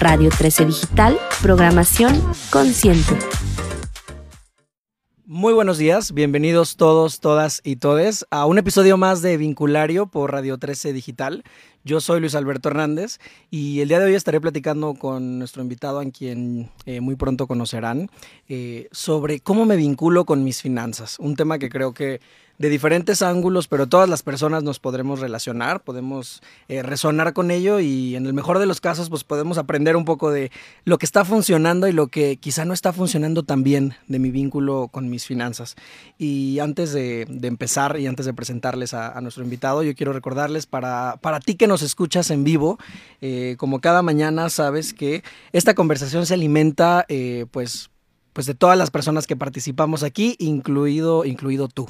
Radio 13 Digital, programación consciente. Muy buenos días, bienvenidos todos, todas y todes a un episodio más de Vinculario por Radio 13 Digital. Yo soy Luis Alberto Hernández y el día de hoy estaré platicando con nuestro invitado, a quien eh, muy pronto conocerán, eh, sobre cómo me vinculo con mis finanzas. Un tema que creo que de diferentes ángulos, pero todas las personas nos podremos relacionar, podemos eh, resonar con ello y en el mejor de los casos pues podemos aprender un poco de lo que está funcionando y lo que quizá no está funcionando tan bien de mi vínculo con mis finanzas. Y antes de, empezar y antes de presentarles a, nuestro invitado, yo quiero recordarles para, para ti que nos escuchas en vivo, eh, como cada mañana sabes que esta conversación se alimenta eh, pues pues de todas las personas que participamos aquí, incluido, incluido tú.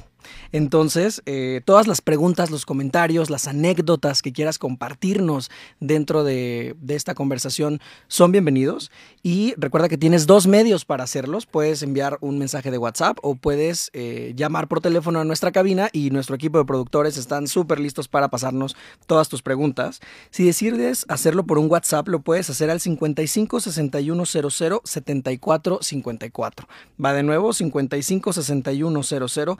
Entonces, eh, todas las preguntas, los comentarios, las anécdotas que quieras compartirnos dentro de, esta conversación son bienvenidos. Y recuerda que tienes dos medios para hacerlos. Puedes enviar un mensaje de WhatsApp o puedes eh, llamar por teléfono a nuestra cabina y nuestro equipo de productores están súper listos para pasarnos todas tus preguntas. Si decides hacerlo por un WhatsApp, lo puedes hacer al 55 61 00 74 54. Va de nuevo, 55 61 00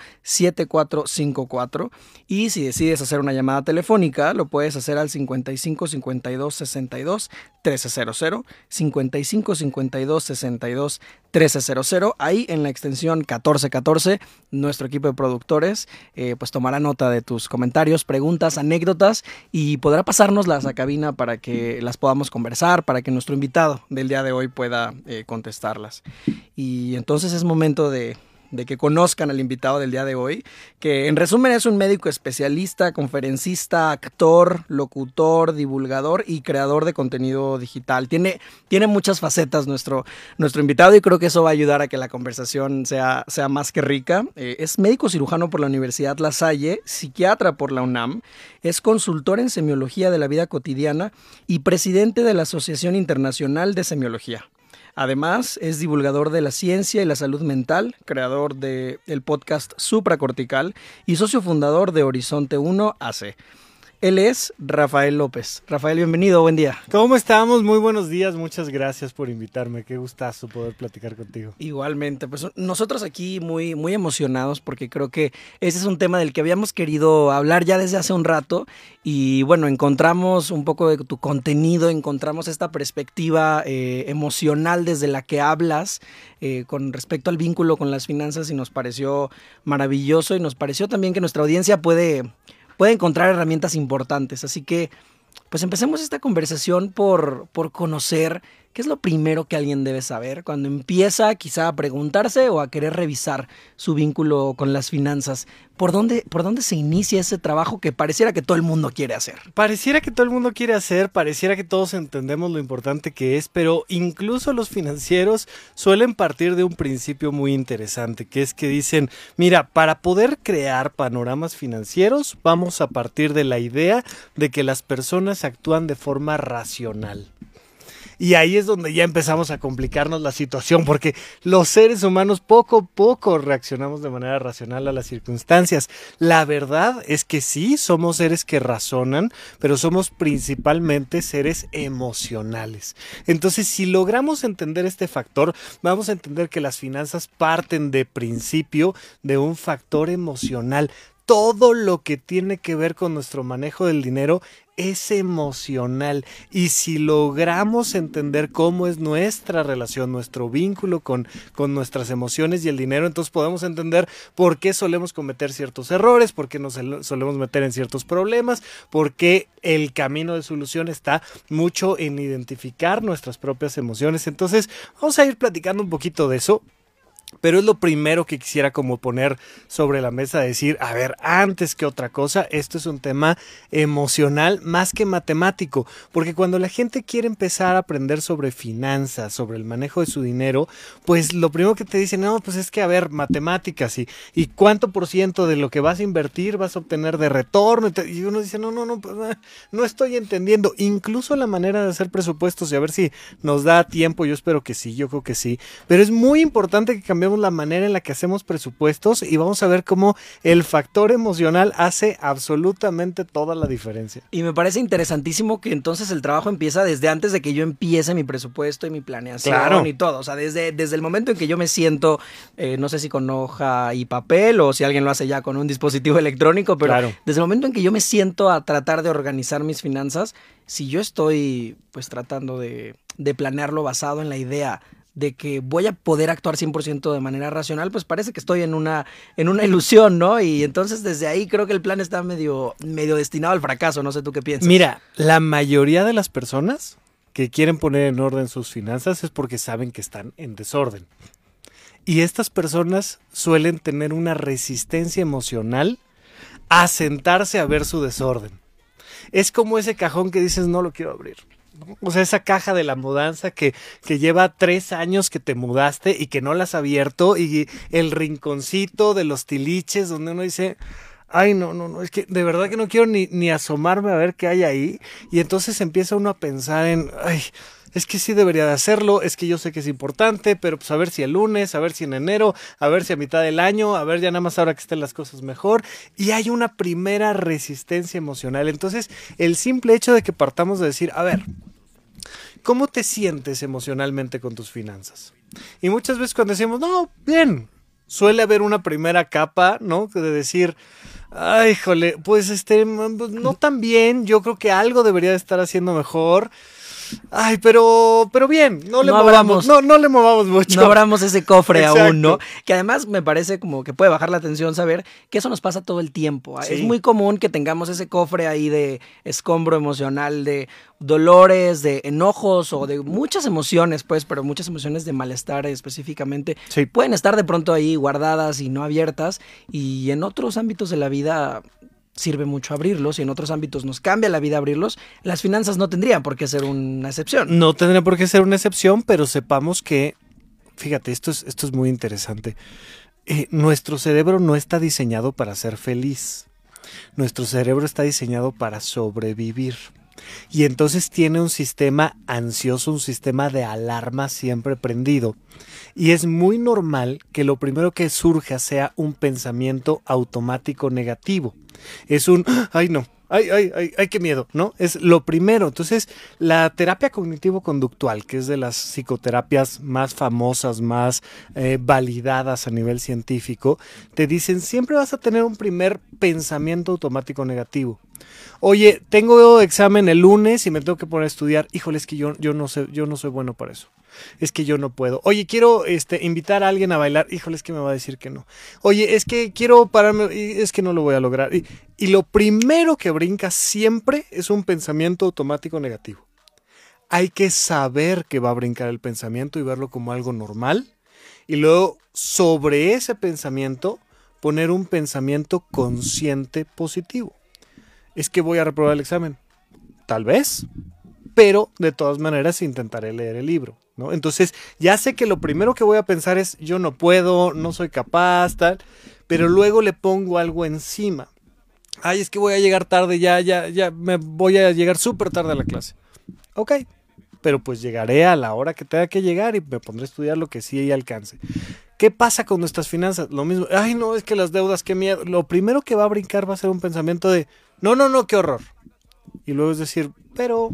7454 y si decides hacer una llamada telefónica lo puedes hacer al 55 52 62 1300 55 52 62 1300 ahí en la extensión 1414 nuestro equipo de productores eh, pues tomará nota de tus comentarios preguntas anécdotas y podrá pasárnoslas a cabina para que las podamos conversar para que nuestro invitado del día de hoy pueda eh, contestarlas. Y entonces es momento de de que conozcan al invitado del día de hoy, que en resumen es un médico especialista, conferencista, actor, locutor, divulgador y creador de contenido digital. Tiene, tiene muchas facetas nuestro, nuestro invitado y creo que eso va a ayudar a que la conversación sea, sea más que rica. Eh, es médico cirujano por la Universidad La Salle, psiquiatra por la UNAM, es consultor en semiología de la vida cotidiana y presidente de la Asociación Internacional de Semiología. Además, es divulgador de la ciencia y la salud mental, creador del podcast Supracortical y socio fundador de Horizonte 1 AC. Él es Rafael López. Rafael, bienvenido, buen día. ¿Cómo estamos? Muy buenos días, muchas gracias por invitarme. Qué gustazo poder platicar contigo. Igualmente, pues nosotros aquí muy, muy emocionados porque creo que ese es un tema del que habíamos querido hablar ya desde hace un rato y bueno, encontramos un poco de tu contenido, encontramos esta perspectiva eh, emocional desde la que hablas eh, con respecto al vínculo con las finanzas y nos pareció maravilloso y nos pareció también que nuestra audiencia puede puede encontrar herramientas importantes. Así que, pues empecemos esta conversación por, por conocer ¿Qué es lo primero que alguien debe saber cuando empieza quizá a preguntarse o a querer revisar su vínculo con las finanzas? ¿Por dónde, ¿Por dónde se inicia ese trabajo que pareciera que todo el mundo quiere hacer? Pareciera que todo el mundo quiere hacer, pareciera que todos entendemos lo importante que es, pero incluso los financieros suelen partir de un principio muy interesante, que es que dicen, mira, para poder crear panoramas financieros, vamos a partir de la idea de que las personas actúan de forma racional. Y ahí es donde ya empezamos a complicarnos la situación, porque los seres humanos poco a poco reaccionamos de manera racional a las circunstancias. La verdad es que sí, somos seres que razonan, pero somos principalmente seres emocionales. Entonces, si logramos entender este factor, vamos a entender que las finanzas parten de principio de un factor emocional todo lo que tiene que ver con nuestro manejo del dinero es emocional y si logramos entender cómo es nuestra relación, nuestro vínculo con, con nuestras emociones y el dinero, entonces podemos entender por qué solemos cometer ciertos errores, por qué nos solemos meter en ciertos problemas, por qué el camino de solución está mucho en identificar nuestras propias emociones. Entonces vamos a ir platicando un poquito de eso. Pero es lo primero que quisiera como poner sobre la mesa, decir, a ver, antes que otra cosa, esto es un tema emocional más que matemático, porque cuando la gente quiere empezar a aprender sobre finanzas, sobre el manejo de su dinero, pues lo primero que te dicen, no, pues es que, a ver, matemáticas y, y cuánto por ciento de lo que vas a invertir vas a obtener de retorno, y uno dice, no, no, no, pues, ah, no estoy entendiendo, incluso la manera de hacer presupuestos y a ver si nos da tiempo, yo espero que sí, yo creo que sí, pero es muy importante que cambiemos la manera en la que hacemos presupuestos y vamos a ver cómo el factor emocional hace absolutamente toda la diferencia. Y me parece interesantísimo que entonces el trabajo empieza desde antes de que yo empiece mi presupuesto y mi planeación Claro. y todo. O sea, desde, desde el momento en que yo me siento, eh, no sé si con hoja y papel o si alguien lo hace ya con un dispositivo electrónico, pero Claro. desde el momento en que yo me siento a tratar de organizar mis finanzas, si yo estoy pues tratando de, de planearlo basado en la idea de que voy a poder actuar 100% de manera racional, pues parece que estoy en una, en una ilusión, ¿no? Y entonces desde ahí creo que el plan está medio, medio destinado al fracaso, no sé tú qué piensas. Mira, la mayoría de las personas que quieren poner en orden sus finanzas es porque saben que están en desorden. Y estas personas suelen tener una resistencia emocional a sentarse a ver su desorden. Es como ese cajón que dices no lo quiero abrir. O sea, esa caja de la mudanza que, que lleva tres años que te mudaste y que no la has abierto y el rinconcito de los tiliches donde uno dice, ay, no, no, no, es que de verdad que no quiero ni, ni asomarme a ver qué hay ahí. Y entonces empieza uno a pensar en, ay, es que sí debería de hacerlo, es que yo sé que es importante, pero pues a ver si el lunes, a ver si en enero, a ver si a mitad del año, a ver ya nada más ahora que estén las cosas mejor. Y hay una primera resistencia emocional. Entonces, el simple hecho de que partamos de decir, a ver, ¿cómo te sientes emocionalmente con tus finanzas? Y muchas veces cuando decimos, no, bien, suele haber una primera capa, ¿no? De decir, ay, jole, pues este, pues, no tan bien, yo creo que algo debería de estar haciendo mejor. Ay, pero, pero bien, no le No movamos, abramos. no, no le movamos mucho. No abramos ese cofre Exacto. aún, ¿no? Que además me parece como que puede bajar la atención saber que eso nos pasa todo el tiempo. Sí. Es muy común que tengamos ese cofre ahí de escombro emocional, de dolores, de enojos o de muchas emociones, pues, pero muchas emociones de malestar específicamente. Sí. Pueden estar de pronto ahí guardadas y no abiertas y en otros ámbitos de la vida sirve mucho abrirlos y en otros ámbitos nos cambia la vida abrirlos, las finanzas no tendrían por qué ser una excepción. No tendría por qué ser una excepción, pero sepamos que, fíjate, esto es, esto es muy interesante. Eh, nuestro cerebro no está diseñado para ser feliz. Nuestro cerebro está diseñado para sobrevivir. Y entonces tiene un sistema ansioso, un sistema de alarma siempre prendido. Y es muy normal que lo primero que surja sea un pensamiento automático negativo. Es un, ay no, ay, ay, ay, ay, qué miedo, ¿no? Es lo primero. Entonces, la terapia cognitivo-conductual, que es de las psicoterapias más famosas, más eh, validadas a nivel científico, te dicen siempre vas a tener un primer pensamiento automático negativo. Oye, tengo examen el lunes y me tengo que poner a estudiar. Híjole, es que yo, yo no sé, yo no soy bueno para eso. Es que yo no puedo. Oye, quiero este, invitar a alguien a bailar. Híjole, es que me va a decir que no. Oye, es que quiero pararme. Es que no lo voy a lograr. Y lo primero que brinca siempre es un pensamiento automático negativo. Hay que saber que va a brincar el pensamiento y verlo como algo normal. Y luego, sobre ese pensamiento, poner un pensamiento consciente positivo. Es que voy a reprobar el examen. Tal vez, pero de todas maneras intentaré leer el libro, ¿no? Entonces, ya sé que lo primero que voy a pensar es yo no puedo, no soy capaz, tal, pero luego le pongo algo encima. Ay, es que voy a llegar tarde, ya, ya, ya, me voy a llegar súper tarde a la clase. Ok, pero pues llegaré a la hora que tenga que llegar y me pondré a estudiar lo que sí alcance. ¿Qué pasa con nuestras finanzas? Lo mismo, ay, no, es que las deudas, qué miedo. Lo primero que va a brincar va a ser un pensamiento de, no, no, no, qué horror. Y luego es decir, pero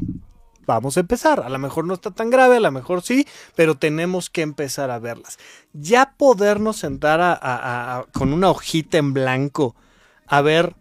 vamos a empezar. A lo mejor no está tan grave, a lo mejor sí, pero tenemos que empezar a verlas. Ya podernos sentar con una hojita en blanco a ver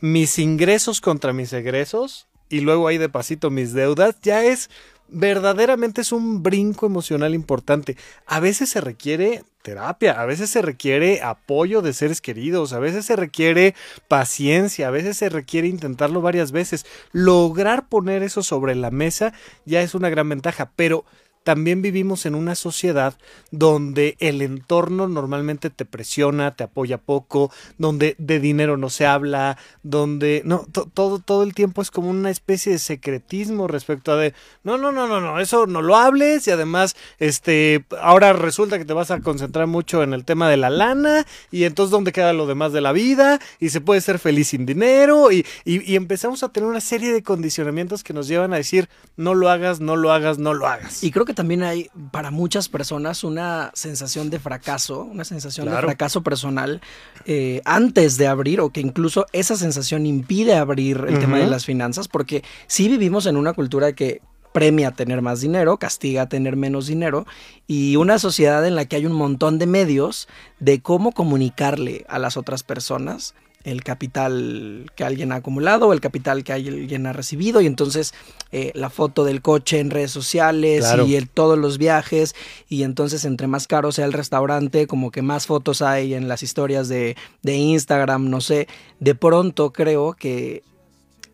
mis ingresos contra mis egresos y luego ahí de pasito mis deudas, ya es verdaderamente es un brinco emocional importante. A veces se requiere terapia, a veces se requiere apoyo de seres queridos, a veces se requiere paciencia, a veces se requiere intentarlo varias veces. Lograr poner eso sobre la mesa ya es una gran ventaja, pero también vivimos en una sociedad donde el entorno normalmente te presiona, te apoya poco, donde de dinero no se habla, donde no to- todo todo el tiempo es como una especie de secretismo respecto a de no no no no no eso no lo hables y además este ahora resulta que te vas a concentrar mucho en el tema de la lana y entonces dónde queda lo demás de la vida y se puede ser feliz sin dinero y, y, y empezamos a tener una serie de condicionamientos que nos llevan a decir no lo hagas no lo hagas no lo hagas Y creo que también hay para muchas personas una sensación de fracaso, una sensación de fracaso personal eh, antes de abrir o que incluso esa sensación impide abrir el tema de las finanzas porque sí vivimos en una cultura que premia tener más dinero, castiga tener menos dinero y una sociedad en la que hay un montón de medios de cómo comunicarle a las otras personas el capital que alguien ha acumulado o el capital que alguien ha recibido y entonces eh, la foto del coche en redes sociales y el, todos los viajes y entonces entre más caro sea el restaurante como que más fotos hay en las historias de, de Instagram no sé. De pronto creo que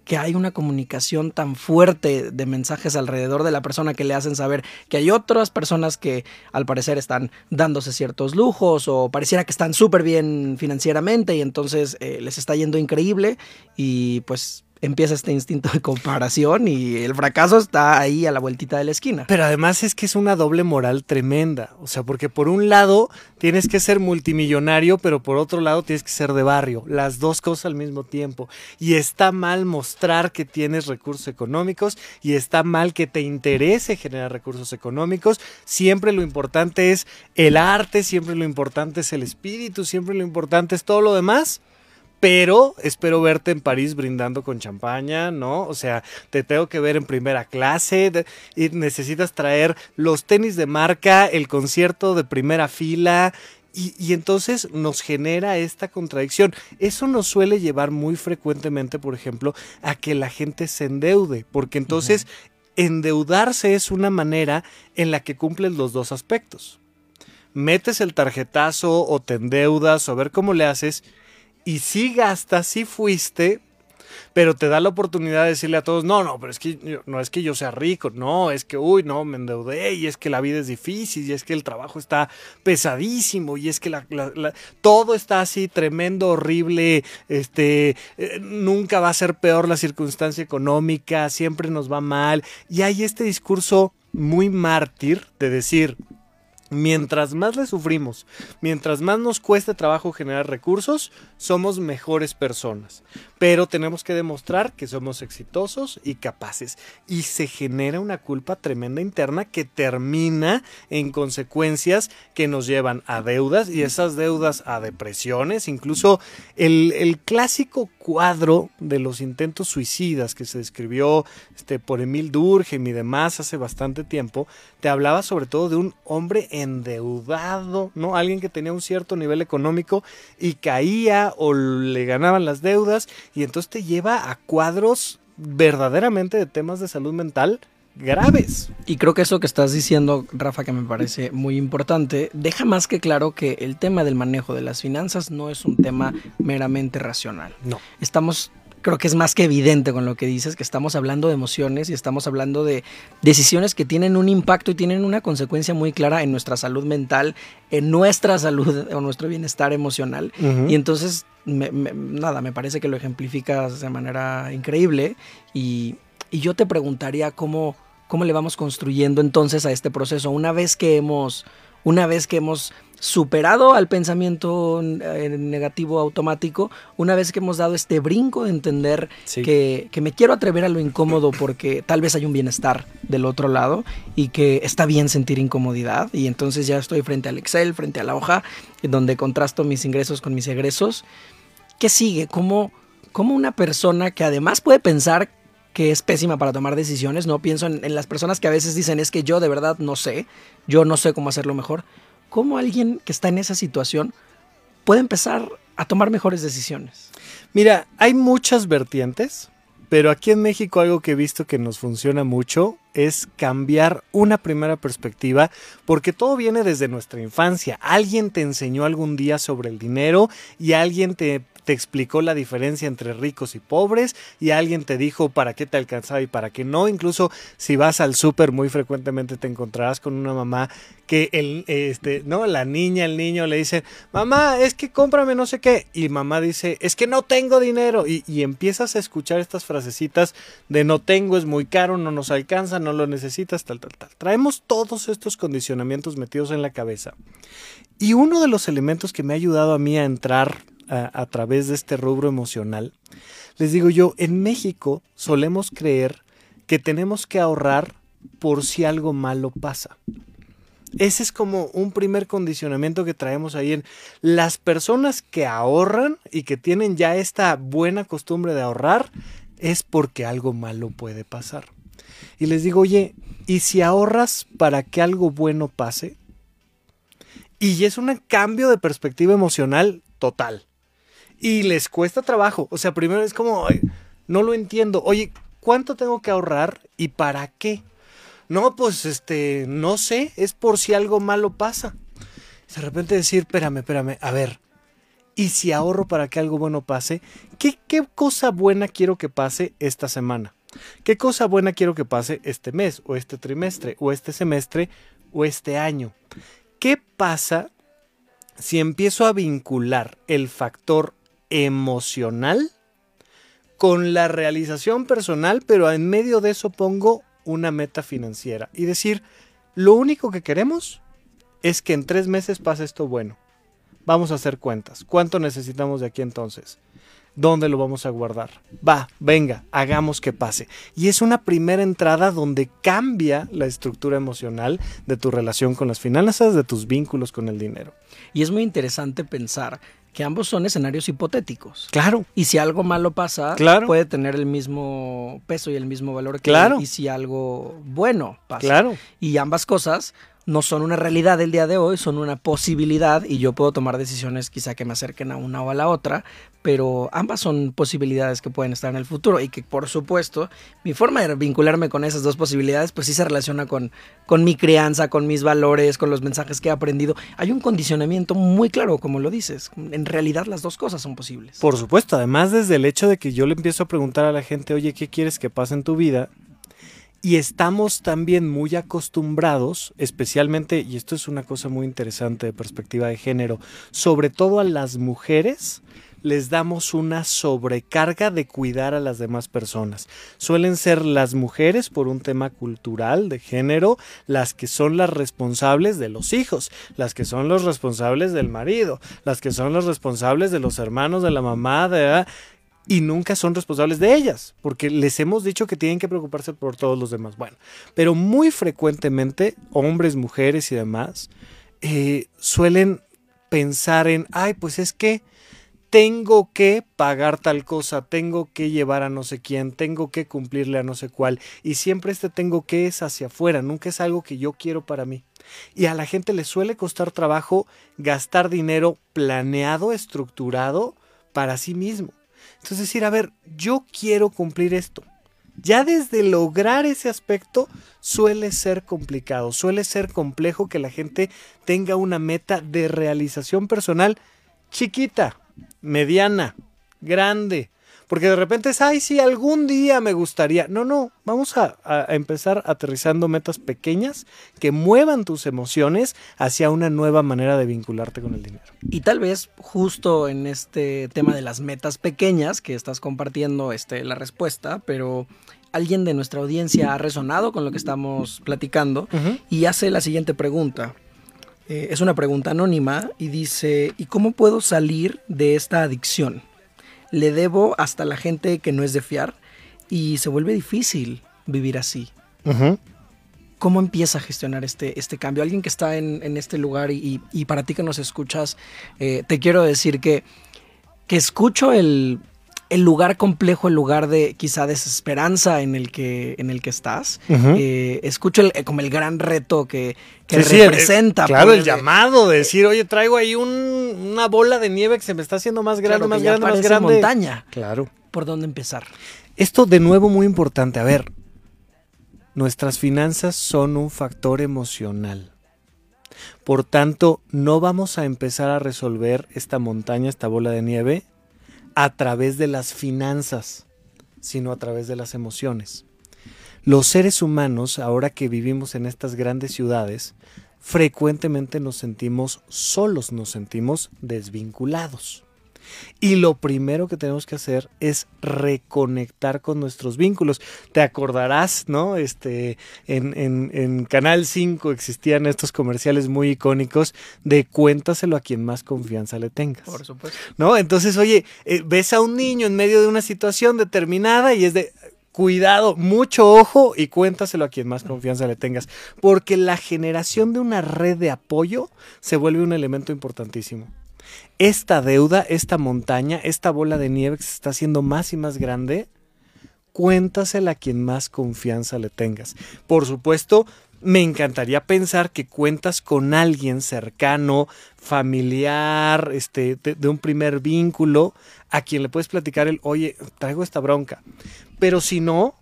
que hay una comunicación tan fuerte de mensajes alrededor de la persona que le hacen saber que hay otras personas que al parecer están dándose ciertos lujos o pareciera que están súper bien financieramente y entonces eh, les está yendo increíble y pues empieza este instinto de comparación y el fracaso está ahí a la vueltita de la esquina. Pero además es que es una doble moral tremenda, o sea, porque por un lado tienes que ser multimillonario, pero por otro lado tienes que ser de barrio, las dos cosas al mismo tiempo. Y está mal mostrar que tienes recursos económicos y está mal que te interese generar recursos económicos. Siempre lo importante es el arte, siempre lo importante es el espíritu, siempre lo importante es todo lo demás pero espero verte en París brindando con champaña, ¿no? O sea, te tengo que ver en primera clase y necesitas traer los tenis de marca, el concierto de primera fila. Y, entonces nos genera esta contradicción. Eso nos suele llevar muy frecuentemente, por ejemplo, a que la gente se endeude, porque entonces endeudarse es una manera en la que cumples los dos aspectos. Metes el tarjetazo o te endeudas o a ver cómo le haces y sí gastas, sí fuiste, pero te da la oportunidad de decirle a todos, no, no, pero es que no es que yo sea rico, no, es que, uy, no, me endeudé y es que la vida es difícil y es que el trabajo está pesadísimo y es que la, todo está así tremendo, horrible, este, eh, nunca va a ser peor la circunstancia económica, siempre nos va mal y hay este discurso muy mártir de decir, Mientras más le sufrimos, mientras más nos cueste trabajo generar recursos, somos mejores personas. Pero tenemos que demostrar que somos exitosos y capaces. Y se genera una culpa tremenda interna que termina en consecuencias que nos llevan a deudas y esas deudas a depresiones. Incluso el, clásico cuadro de los intentos suicidas que se describió este, por Emil Durkheim y demás hace bastante tiempo, te hablaba sobre todo de un hombre endeudado, ¿no? Alguien que tenía un cierto nivel económico y caía o le ganaban las deudas y entonces te lleva a cuadros verdaderamente de temas de salud mental graves. Y creo que eso que estás diciendo, Rafa, que me parece muy importante, deja más que claro que el tema del manejo de las finanzas no es un tema meramente racional. No. Estamos creo que es más que evidente con lo que dices, que estamos hablando de emociones y estamos hablando de decisiones que tienen un impacto y tienen una consecuencia muy clara en nuestra salud mental, en nuestra salud o nuestro bienestar emocional. Y entonces, nada, me parece que lo ejemplificas de manera increíble. Y, y yo te preguntaría cómo, cómo le vamos construyendo entonces a este proceso. Una vez que hemos, una vez que hemos superado al pensamiento eh, negativo automático, una vez que hemos dado este brinco de entender que, me quiero atrever a lo incómodo porque tal vez hay un bienestar del otro lado y que está bien sentir incomodidad y entonces ya estoy frente al Excel, frente a la hoja, donde contrasto mis ingresos con mis egresos. ¿Qué sigue? ¿Cómo, cómo una persona que además puede pensar que es pésima para tomar decisiones, no pienso en, en las personas que a veces dicen es que yo de verdad no sé, yo no sé cómo hacerlo mejor, ¿cómo alguien que está en esa situación puede empezar a tomar mejores decisiones? Mira, hay muchas vertientes, pero aquí en México algo que he visto que nos funciona mucho es cambiar una primera perspectiva, porque todo viene desde nuestra infancia. Alguien te enseñó algún día sobre el dinero y alguien te te explicó la diferencia entre ricos y pobres y alguien te dijo para qué te alcanzaba y para qué no. Incluso si vas al súper muy frecuentemente te encontrarás con una mamá que el, este, ¿no? La niña, el niño le dice, mamá, es que cómprame no sé qué. Y mamá dice, es que no tengo dinero. Y, y empiezas a escuchar estas frasecitas de no tengo, es muy caro, no nos alcanza, no lo necesitas, tal, tal, tal. Traemos todos estos condicionamientos metidos en la cabeza. Y uno de los elementos que me ha ayudado a mí a entrar a, través de este rubro emocional, les digo yo, en México solemos creer que tenemos que ahorrar por si algo malo pasa. Ese es como un primer condicionamiento que traemos ahí en las personas que ahorran y que tienen ya esta buena costumbre de ahorrar es porque algo malo puede pasar. Y les digo, oye, ¿y si ahorras para que algo bueno pase? Y es un cambio de perspectiva emocional total. Y les cuesta trabajo. O sea, primero es como, no lo entiendo. Oye, ¿cuánto tengo que ahorrar y para qué? No, pues este, no sé, es por si algo malo pasa. De repente decir, espérame, espérame, a ver, ¿y si ahorro para que algo bueno pase? ¿Qué, qué cosa buena quiero que pase esta semana? ¿Qué cosa buena quiero que pase este mes, o este trimestre, o este semestre, o este año? ¿Qué pasa si empiezo a vincular el factor emocional con la realización personal, pero en medio de eso pongo una meta financiera y decir, lo único que queremos es que en tres meses pase esto bueno. Vamos a hacer cuentas. ¿Cuánto necesitamos de aquí entonces? ¿Dónde lo vamos a guardar? Va, venga, hagamos que pase. Y es una primera entrada donde cambia la estructura emocional de tu relación con las finanzas, de tus vínculos con el dinero. Y es muy interesante pensar que ambos son escenarios hipotéticos. Claro. Y si algo malo pasa, claro. puede tener el mismo peso y el mismo valor que claro. y si algo bueno pasa. Claro. Y ambas cosas no son una realidad del día de hoy, son una posibilidad y yo puedo tomar decisiones quizá que me acerquen a una o a la otra, pero ambas son posibilidades que pueden estar en el futuro y que por supuesto mi forma de vincularme con esas dos posibilidades pues sí se relaciona con, con mi crianza, con mis valores, con los mensajes que he aprendido. Hay un condicionamiento muy claro, como lo dices, en realidad las dos cosas son posibles. Por supuesto, además desde el hecho de que yo le empiezo a preguntar a la gente, oye, ¿qué quieres que pase en tu vida? Y estamos también muy acostumbrados, especialmente, y esto es una cosa muy interesante de perspectiva de género, sobre todo a las mujeres, les damos una sobrecarga de cuidar a las demás personas. Suelen ser las mujeres, por un tema cultural de género, las que son las responsables de los hijos, las que son los responsables del marido, las que son los responsables de los hermanos, de la mamá, de y nunca son responsables de ellas, porque les hemos dicho que tienen que preocuparse por todos los demás. Bueno, pero muy frecuentemente hombres, mujeres y demás eh, suelen pensar en, ay, pues es que tengo que pagar tal cosa, tengo que llevar a no sé quién, tengo que cumplirle a no sé cuál, y siempre este tengo que es hacia afuera, nunca es algo que yo quiero para mí. Y a la gente le suele costar trabajo gastar dinero planeado, estructurado para sí mismo. Entonces decir, a ver, yo quiero cumplir esto. Ya desde lograr ese aspecto suele ser complicado, suele ser complejo que la gente tenga una meta de realización personal chiquita, mediana, grande. Porque de repente es, ay, sí, algún día me gustaría. No, no, vamos a, a, empezar aterrizando metas pequeñas que muevan tus emociones hacia una nueva manera de vincularte con el dinero. Y tal vez justo en este tema de las metas pequeñas que estás compartiendo este, la respuesta, pero alguien de nuestra audiencia ha resonado con lo que estamos platicando uh -huh. y hace la siguiente pregunta. Eh, es una pregunta anónima y dice, ¿y cómo puedo salir de esta adicción? Le debo hasta la gente que no es de fiar y se vuelve difícil vivir así. Uh -huh. ¿Cómo empieza a gestionar este, este cambio? Alguien que está en, en este lugar y, y, y, para ti que nos escuchas, eh, te quiero decir que, que escucho el, el lugar complejo, el lugar de quizá desesperanza en el que, en el que estás. Uh -huh. eh, escucho el, como el gran reto que, que sí, representa. Sí, el, claro, el llamado de decir, oye, traigo ahí un, una bola de nieve que se me está haciendo más grande, claro, más grande, más grande. montaña. Claro. ¿Por dónde empezar? Esto de nuevo muy importante. A ver, nuestras finanzas son un factor emocional. Por tanto, no vamos a empezar a resolver esta montaña, esta bola de nieve, a través de las finanzas, sino a través de las emociones. Los seres humanos, ahora que vivimos en estas grandes ciudades, frecuentemente nos sentimos solos, nos sentimos desvinculados. Y lo primero que tenemos que hacer es reconectar con nuestros vínculos. Te acordarás, ¿no? Este, en, en, en, Canal 5 existían estos comerciales muy icónicos de cuéntaselo a quien más confianza le tengas. Por supuesto. ¿No? Entonces, oye, eh, ves a un niño en medio de una situación determinada y es de cuidado, mucho ojo y cuéntaselo a quien más confianza le tengas, porque la generación de una red de apoyo se vuelve un elemento importantísimo. Esta deuda, esta montaña, esta bola de nieve que se está haciendo más y más grande, cuéntasela a quien más confianza le tengas. Por supuesto, me encantaría pensar que cuentas con alguien cercano, familiar, este, de, un primer vínculo, a quien le puedes platicar el, oye, traigo esta bronca. Pero si no,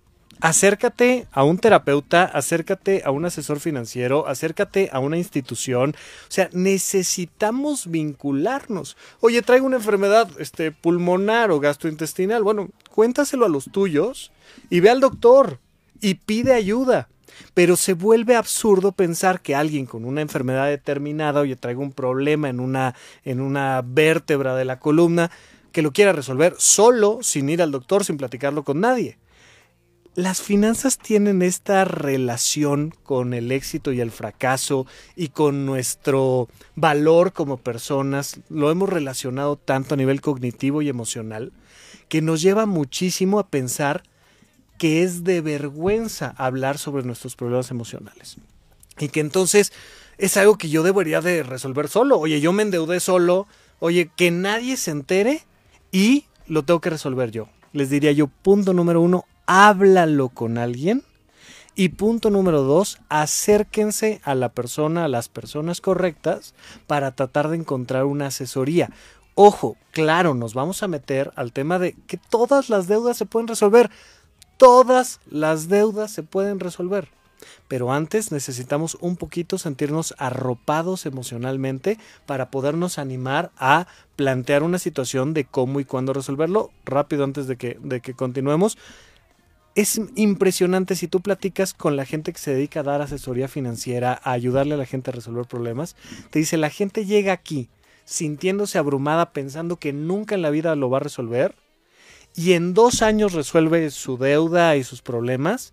acércate a un terapeuta, acércate a un asesor financiero, acércate a una institución. O sea, necesitamos vincularnos. Oye, traigo una enfermedad este, pulmonar o gastrointestinal. Bueno, cuéntaselo a los tuyos y ve al doctor y pide ayuda. Pero se vuelve absurdo pensar que alguien con una enfermedad determinada, oye, traigo un problema en una, en una vértebra de la columna, que lo quiera resolver solo, sin ir al doctor, sin platicarlo con nadie. Las finanzas tienen esta relación con el éxito y el fracaso y con nuestro valor como personas. Lo hemos relacionado tanto a nivel cognitivo y emocional que nos lleva muchísimo a pensar que es de vergüenza hablar sobre nuestros problemas emocionales. Y que entonces es algo que yo debería de resolver solo. Oye, yo me endeudé solo. Oye, que nadie se entere y lo tengo que resolver yo. Les diría yo, punto número uno, háblalo con alguien. Y punto número dos, acérquense a la persona, a las personas correctas para tratar de encontrar una asesoría. Ojo, claro, nos vamos a meter al tema de que todas las deudas se pueden resolver todas las deudas se pueden resolver. Pero antes necesitamos un poquito sentirnos arropados emocionalmente para podernos animar a plantear una situación de cómo y cuándo resolverlo. Rápido antes de que, de que continuemos. Es impresionante si tú platicas con la gente que se dedica a dar asesoría financiera, a ayudarle a la gente a resolver problemas. Te dice, la gente llega aquí sintiéndose abrumada pensando que nunca en la vida lo va a resolver y en dos años resuelve su deuda y sus problemas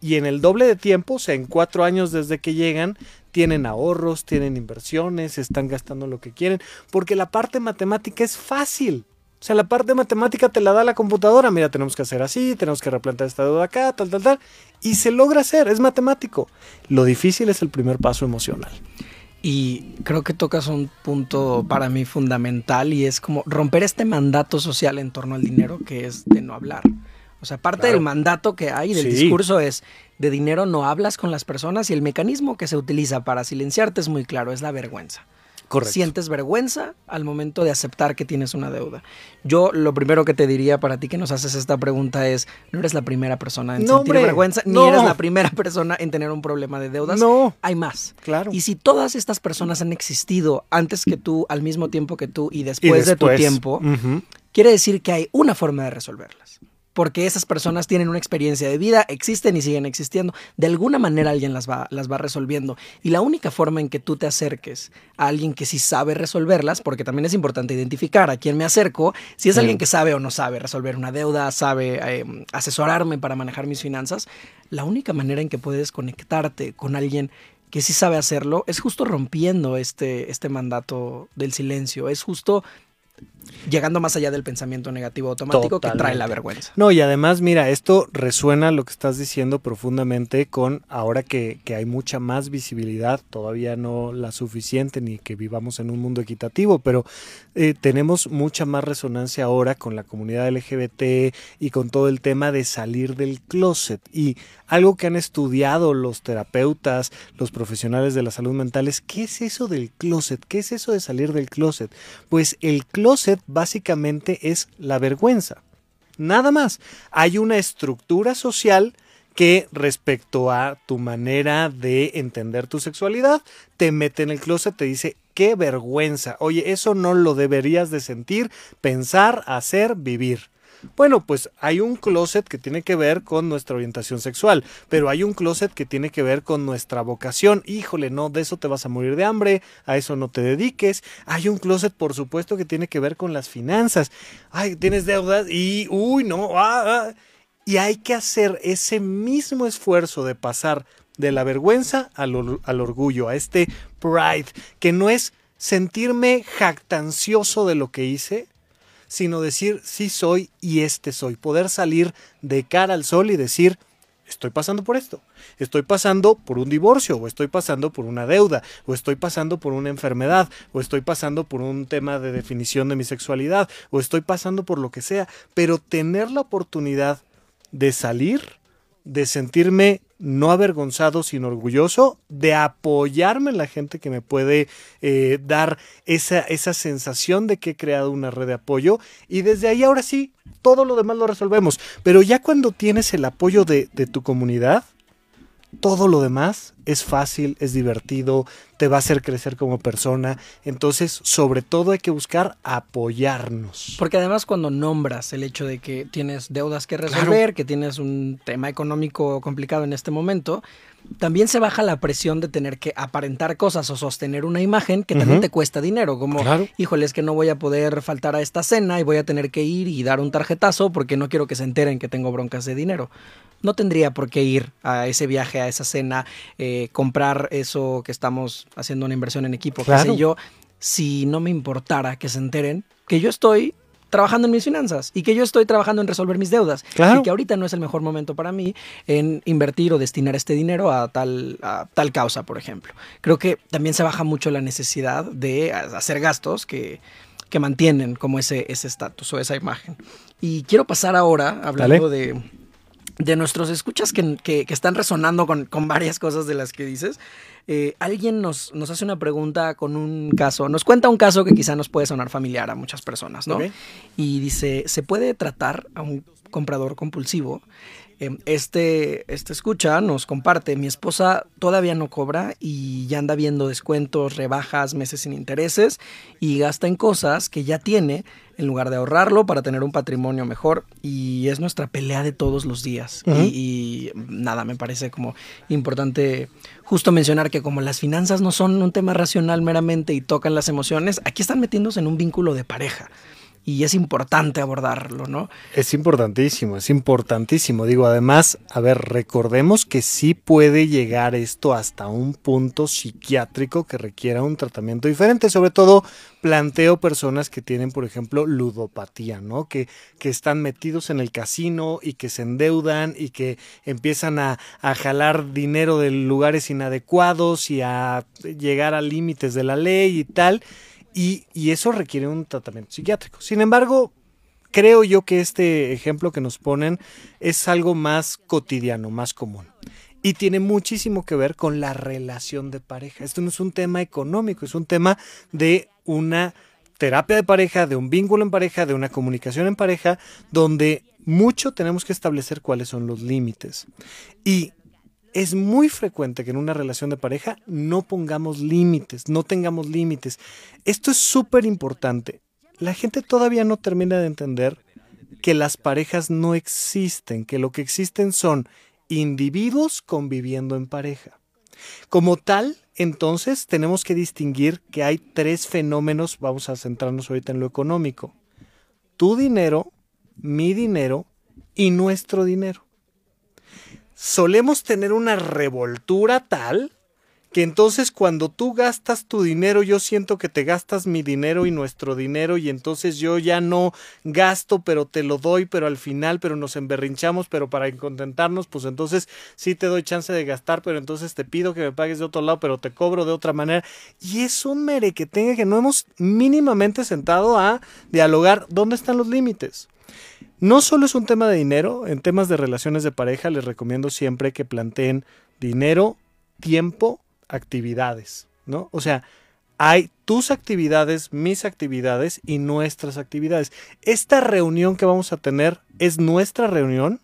y en el doble de tiempo, o sea, en cuatro años desde que llegan, tienen ahorros, tienen inversiones, están gastando lo que quieren, porque la parte matemática es fácil. O sea, la parte matemática te la da la computadora. Mira, tenemos que hacer así, tenemos que replantear esta deuda acá, tal, tal, tal. Y se logra hacer, es matemático. Lo difícil es el primer paso emocional. Y creo que tocas un punto para mí fundamental y es como romper este mandato social en torno al dinero que es de no hablar. O sea, parte del mandato que hay del discurso es de dinero no hablas con las personas y el mecanismo que se utiliza para silenciarte es muy claro, es la vergüenza. Sientes vergüenza al momento de aceptar que tienes una deuda. Yo lo primero que te diría para ti que nos haces esta pregunta es, no eres la primera persona en sentir vergüenza, ni eres la primera persona en tener un problema de deudas. No. Hay más. Claro. Y si todas estas personas han existido antes que tú, al mismo tiempo que tú y después, de tu tiempo, quiere decir que hay una forma de resolverlas porque esas personas tienen una experiencia de vida, existen y siguen existiendo. De alguna manera alguien las va, las va resolviendo. Y la única forma en que tú te acerques a alguien que sí sabe resolverlas, porque también es importante identificar a quién me acerco, si es alguien que sabe o no sabe resolver una deuda, sabe em, asesorarme para manejar mis finanzas, la única manera en que puedes conectarte con alguien que sí sabe hacerlo es justo rompiendo este, este mandato del silencio, es justo llegando más allá del pensamiento negativo automático que trae la vergüenza. No, y además, mira, esto resuena lo que estás diciendo profundamente con ahora que, hay mucha más visibilidad, todavía no la suficiente ni que vivamos en un mundo equitativo, pero eh, tenemos mucha más resonancia ahora con la comunidad LGBT y con todo el tema de salir del closet. Y algo que han estudiado los terapeutas, los profesionales de la salud mental es, ¿qué es eso del closet? ¿Qué es eso de salir del closet? Pues el closet básicamente es la vergüenza. Nada más. Hay una estructura social que respecto a tu manera de entender tu sexualidad, te mete en el closet, te dice, qué vergüenza. Oye, eso no lo deberías de sentir, pensar, hacer, vivir. Bueno, pues hay un closet que tiene que ver con nuestra orientación sexual, pero hay un closet que tiene que ver con nuestra vocación. Híjole, no, de eso te vas a morir de hambre, a eso no te dediques. Hay un closet, por supuesto, que tiene que ver con las finanzas. Ay, tienes deudas y, uy, no, ah, ah. Y hay que hacer ese mismo esfuerzo de pasar de la vergüenza al, al orgullo, a este pride, que no es sentirme jactancioso de lo que hice, sino decir sí soy y este soy. Poder salir de cara al sol y decir estoy pasando por esto, estoy pasando por un divorcio, o estoy pasando por una deuda, o estoy pasando por una enfermedad, o estoy pasando por un tema de definición de mi sexualidad, o estoy pasando por lo que sea, pero tener la oportunidad de salir, de sentirme no avergonzado, sino orgulloso, de apoyarme en la gente que me puede eh, dar esa, esa sensación de que he creado una red de apoyo y desde ahí ahora sí, todo lo demás lo resolvemos. Pero ya cuando tienes el apoyo de, de tu comunidad, todo lo demás es fácil, es divertido, te va a hacer crecer como persona. Entonces, sobre todo hay que buscar apoyarnos. Porque además cuando nombras el hecho de que tienes deudas que resolver, que tienes un tema económico complicado en este momento, también se baja la presión de tener que aparentar cosas o sostener una imagen que también te cuesta dinero, como, híjole, es que no voy a poder faltar a esta cena y voy a tener que ir y dar un tarjetazo porque no quiero que se enteren que tengo broncas de dinero. No tendría por qué ir a ese viaje, a esa cena, eh, comprar eso que estamos haciendo una inversión en equipo, qué sé yo, si no me importara que se enteren que yo estoy trabajando en mis finanzas y que yo estoy trabajando en resolver mis deudas y que ahorita no es el mejor momento para mí en invertir o destinar este dinero a tal, a tal causa, por ejemplo. Creo que también se baja mucho la necesidad de hacer gastos que, que mantienen como ese estatus o esa imagen. Y quiero pasar ahora hablando de de nuestros escuchas que, que, están resonando con, con, varias cosas de las que dices, eh, alguien nos, nos, hace una pregunta con un caso, nos cuenta un caso que quizá nos puede sonar familiar a muchas personas, ¿no? Y dice, ¿se puede tratar a un comprador compulsivo este, este escucha nos comparte, mi esposa todavía no cobra y ya anda viendo descuentos, rebajas, meses sin intereses y gasta en cosas que ya tiene en lugar de ahorrarlo para tener un patrimonio mejor y es nuestra pelea de todos los días. y, nada, me parece como importante justo mencionar que como las finanzas no son un tema racional meramente y tocan las emociones, aquí están metiéndose en un vínculo de pareja y es importante abordarlo, ¿no? Es importantísimo, es importantísimo. Digo, además, a ver, recordemos que sí puede llegar esto hasta un punto psiquiátrico que requiera un tratamiento diferente. Sobre todo, planteo personas que tienen, por ejemplo, ludopatía, ¿no? Que, que están metidos en el casino y que se endeudan y que empiezan a, a jalar dinero de lugares inadecuados y a llegar a límites de la ley y tal y, eso requiere un tratamiento psiquiátrico. Sin embargo, creo yo que este ejemplo que nos ponen es algo más cotidiano, más común. Y tiene muchísimo que ver con la relación de pareja. Esto no es un tema económico, es un tema de una terapia de pareja, de un vínculo en pareja, de una comunicación en pareja, donde mucho tenemos que establecer cuáles son los límites. Y es muy frecuente que en una relación de pareja no pongamos límites, no tengamos límites. Esto es súper importante. La gente todavía no termina de entender que las parejas no existen, que lo que existen son individuos conviviendo en pareja. Como tal, entonces tenemos que distinguir que hay tres fenómenos, vamos a centrarnos ahorita en lo económico. Tu dinero, mi dinero y nuestro dinero solemos tener una revoltura tal que entonces cuando tú gastas tu dinero, yo siento que te gastas mi dinero y nuestro dinero y entonces yo ya no gasto, pero te lo doy, pero al final, pero nos emberrinchamos, pero para contentarnos, pues entonces sí te doy chance de gastar, pero entonces te pido que me pagues de otro lado, pero te cobro de otra manera. Y es un mere que tenga que no hemos mínimamente sentado a dialogar dónde están los límites. No solo es un tema de dinero, en temas de relaciones de pareja les recomiendo siempre que planteen dinero, tiempo, actividades, ¿no? O sea, hay tus actividades, mis actividades y nuestras actividades. Esta reunión que vamos a tener es nuestra reunión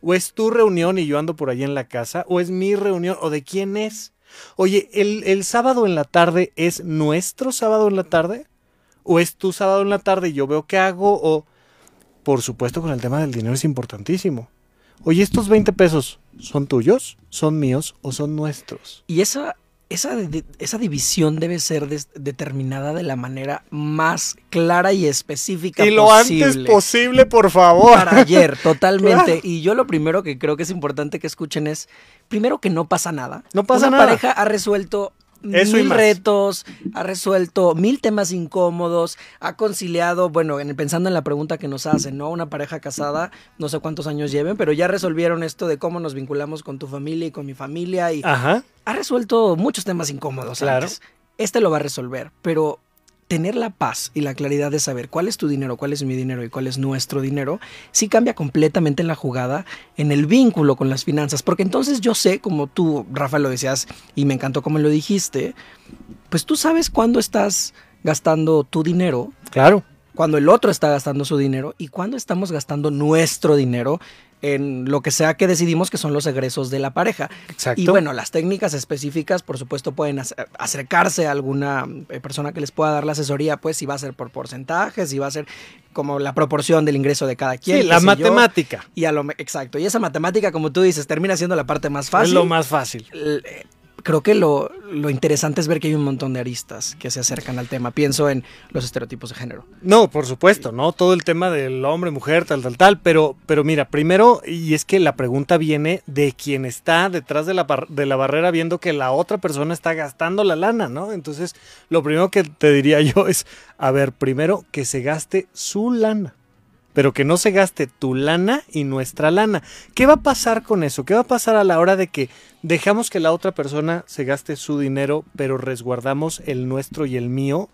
o es tu reunión y yo ando por ahí en la casa o es mi reunión o de quién es. Oye, ¿el, el sábado en la tarde es nuestro sábado en la tarde? ¿O es tu sábado en la tarde y yo veo qué hago? ¿O por supuesto, con el tema del dinero es importantísimo. Oye, estos 20 pesos, ¿son tuyos? ¿Son míos o son nuestros? Y esa, esa, esa división debe ser determinada de la manera más clara y específica y lo antes posible, por favor. Para ayer, totalmente. Y yo lo primero que creo que es importante que escuchen es, primero que no pasa nada. No pasa Una pareja ha resuelto Eso y mil más. retos, ha resuelto mil temas incómodos, ha conciliado, bueno, en- pensando en la pregunta que nos hacen, ¿no? Una pareja casada, no sé cuántos años lleven, pero ya resolvieron esto de cómo nos vinculamos con tu familia y con mi familia y Ajá. ha resuelto muchos temas incómodos Claro. antes. Este lo va a resolver, pero tener la paz y la claridad de saber cuál es tu dinero, cuál es mi dinero y cuál es nuestro dinero, sí cambia completamente la jugada en el vínculo con las finanzas, porque entonces yo sé, como tú, Rafa, lo decías y me encantó como lo dijiste, pues tú sabes cuándo estás gastando tu dinero, Claro. Cuando el otro está gastando su dinero y cuándo estamos gastando nuestro dinero en lo que sea que decidimos que son los egresos de la pareja. Exacto. Y bueno, las técnicas específicas, por supuesto, pueden ac- acercarse a alguna eh, persona que les pueda dar la asesoría, pues si va a ser por porcentajes, si va a ser como la proporción del ingreso de cada quien. Sí, la yo. matemática Y a lo exacto. Y esa matemática, como tú dices, termina siendo la parte más fácil. es lo más fácil. Creo que lo, lo interesante es ver que hay un montón de aristas que se acercan al tema. Pienso en los estereotipos de género. No, por supuesto, ¿no? Todo el tema del hombre, mujer, tal, tal, tal. Pero, pero mira, primero, y es que la pregunta viene de quien está detrás de la, de la barrera viendo que la otra persona está gastando la lana, ¿no? Entonces, lo primero que te diría yo es, a ver, primero que se gaste su lana. Pero que no se gaste tu lana y nuestra lana. ¿Qué va a pasar con eso? ¿Qué va a pasar a la hora de que dejamos que la otra persona se gaste su dinero, pero resguardamos el nuestro y el mío?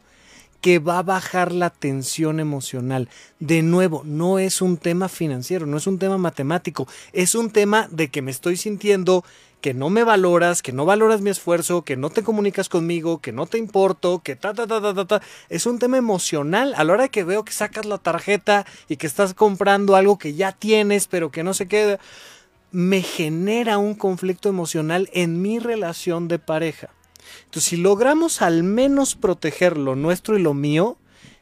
que va a bajar la tensión emocional. De nuevo, no es un tema financiero, no es un tema matemático, es un tema de que me estoy sintiendo que no me valoras, que no valoras mi esfuerzo, que no te comunicas conmigo, que no te importo, que ta ta ta ta ta ta. Es un tema emocional. A la hora que veo que sacas la tarjeta y que estás comprando algo que ya tienes, pero que no se queda, me genera un conflicto emocional en mi relación de pareja. Entonces, si logramos al menos proteger lo nuestro y lo mío,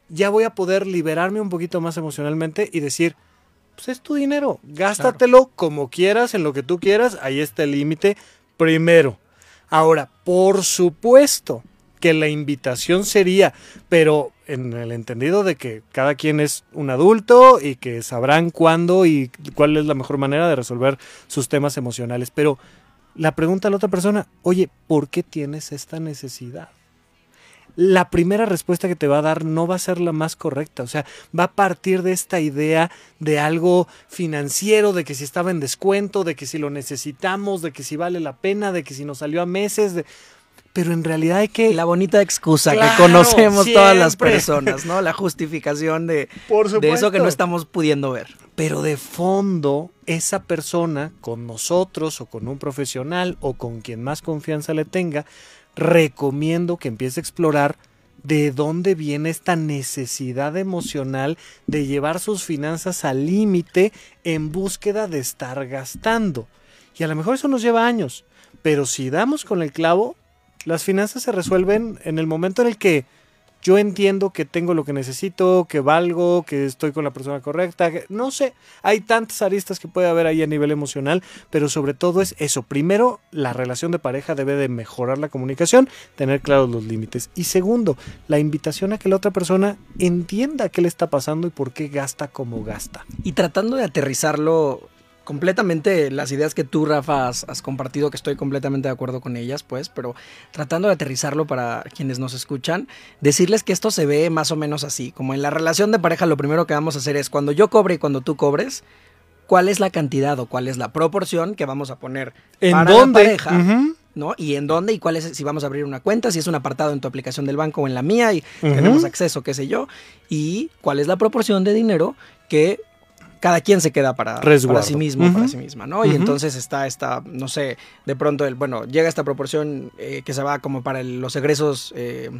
ya voy a poder liberarme un poquito más emocionalmente y decir, pues es tu dinero, gástatelo como quieras, en lo que tú quieras, ahí está el límite, primero. Ahora, por supuesto que la invitación sería, pero en el entendido de que cada quien es un adulto y que sabrán cuándo y cuál es la mejor manera de resolver sus temas emocionales, pero la pregunta a la otra persona, oye, ¿por qué tienes esta necesidad? La primera respuesta que te va a dar no va a ser la más correcta, o sea, va a partir de esta idea de algo financiero, de que si estaba en descuento, de que si lo necesitamos, de que si vale la pena, de que si nos salió a meses, de... pero en realidad hay que... La bonita excusa Claro, que conocemos todas las personas, ¿no? La justificación de, Por de eso que no estamos pudiendo ver. Pero de fondo, esa persona, con nosotros o con un profesional o con quien más confianza le tenga, recomiendo que empiece a explorar de dónde viene esta necesidad emocional de llevar sus finanzas al límite en búsqueda de estar gastando. Y a lo mejor eso nos lleva años, pero si damos con el clavo, las finanzas se resuelven en el momento en el que yo entiendo que tengo lo que necesito, que valgo, que estoy con la persona correcta, que, no sé, hay tantas aristas que puede haber ahí a nivel emocional, pero sobre todo es eso. Primero, la relación de pareja debe de mejorar la comunicación, tener claros los límites. Y segundo, la invitación a que la otra persona entienda qué le está pasando y por qué gasta como gasta. Y tratando de aterrizarlo completamente, las ideas que tú, Rafa, has, has compartido, que estoy completamente de acuerdo con ellas, pues, pero tratando de aterrizarlo para quienes nos escuchan, decirles que esto se ve más o menos así, como en la relación de pareja lo primero que vamos a hacer es cuando yo cobre y cuando tú cobres, cuál es la cantidad o cuál es la proporción que vamos a poner ¿En para dónde? la pareja. ¿no? Y en dónde y cuál es, si vamos a abrir una cuenta, si es un apartado en tu aplicación del banco o en la mía y tenemos acceso, qué sé yo, y cuál es la proporción de dinero que cada quien se queda para, para sí mismo, para sí misma, ¿no? Y entonces está esta, no sé, de pronto, el, bueno, llega esta proporción eh, que se va como para el- los egresos eh,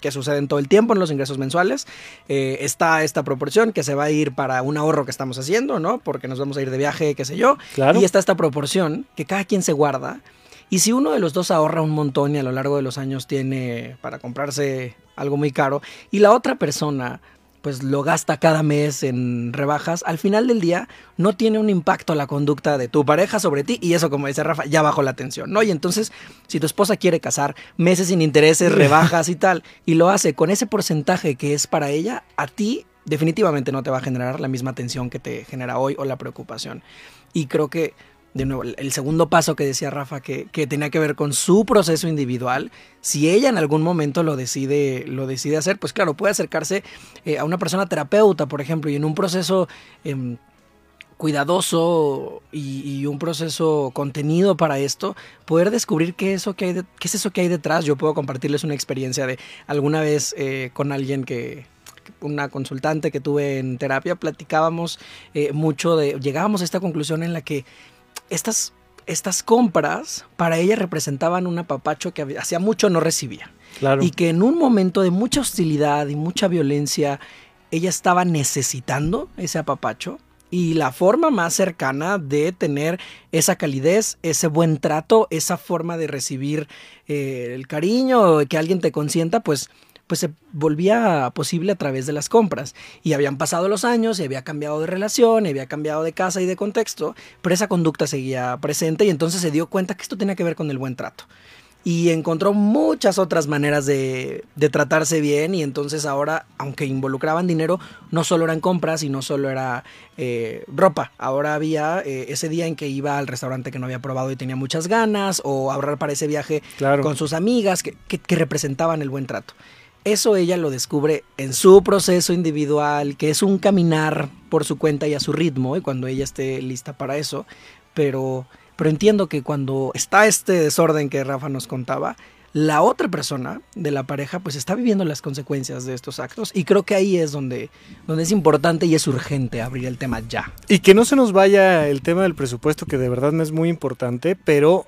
que suceden todo el tiempo en los ingresos mensuales. Eh, está esta proporción que se va a ir para un ahorro que estamos haciendo, ¿no? Porque nos vamos a ir de viaje, qué sé yo. Claro. Y está esta proporción que cada quien se guarda. Y si uno de los dos ahorra un montón y a lo largo de los años tiene para comprarse algo muy caro y la otra persona pues lo gasta cada mes en rebajas, al final del día no tiene un impacto la conducta de tu pareja sobre ti y eso como dice Rafa, ya bajó la tensión, ¿no? Y entonces si tu esposa quiere casar, meses sin intereses, rebajas y tal, y lo hace con ese porcentaje que es para ella, a ti definitivamente no te va a generar la misma tensión que te genera hoy o la preocupación. Y creo que de nuevo, el segundo paso que decía Rafa, que, que, tenía que ver con su proceso individual, si ella en algún momento lo decide, lo decide hacer, pues claro, puede acercarse eh, a una persona terapeuta, por ejemplo, y en un proceso eh, cuidadoso y, y, un proceso contenido para esto, poder descubrir qué, eso que hay de, qué es eso que hay detrás. Yo puedo compartirles una experiencia de alguna vez eh, con alguien que, una consultante que tuve en terapia, platicábamos eh, mucho de, llegábamos a esta conclusión en la que estas, estas compras para ella representaban un apapacho que hacía mucho no recibía. Claro. Y que en un momento de mucha hostilidad y mucha violencia, ella estaba necesitando ese apapacho. Y la forma más cercana de tener esa calidez, ese buen trato, esa forma de recibir eh, el cariño, que alguien te consienta, pues pues se volvía posible a través de las compras. Y habían pasado los años, y había cambiado de relación, y había cambiado de casa y de contexto, pero esa conducta seguía presente y entonces se dio cuenta que esto tenía que ver con el buen trato. Y encontró muchas otras maneras de, de tratarse bien y entonces ahora, aunque involucraban dinero, no solo eran compras y no solo era eh, ropa. Ahora había eh, ese día en que iba al restaurante que no había probado y tenía muchas ganas, o ahorrar para ese viaje claro. con sus amigas que, que, que representaban el buen trato. Eso ella lo descubre en su proceso individual, que es un caminar por su cuenta y a su ritmo, y cuando ella esté lista para eso. Pero, pero entiendo que cuando está este desorden que Rafa nos contaba, la otra persona de la pareja pues está viviendo las consecuencias de estos actos y creo que ahí es donde, donde es importante y es urgente abrir el tema ya. Y que no se nos vaya el tema del presupuesto que de verdad no es muy importante, pero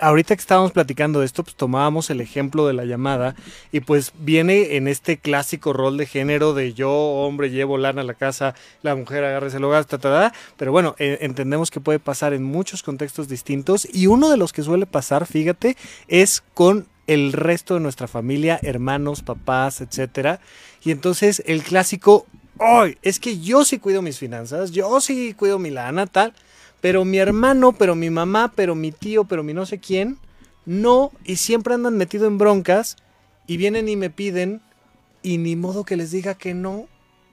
ahorita que estábamos platicando de esto, pues tomábamos el ejemplo de la llamada y pues viene en este clásico rol de género de yo, hombre, llevo lana a la casa, la mujer agarra el hogar, ta, ta, ta. pero bueno, eh, entendemos que puede pasar en muchos contextos distintos y uno de los que suele pasar, fíjate, es con el resto de nuestra familia, hermanos, papás, etcétera. Y entonces el clásico, hoy, es que yo sí cuido mis finanzas, yo sí cuido mi lana, tal pero mi hermano, pero mi mamá, pero mi tío, pero mi no sé quién, no, y siempre andan metido en broncas y vienen y me piden y ni modo que les diga que no.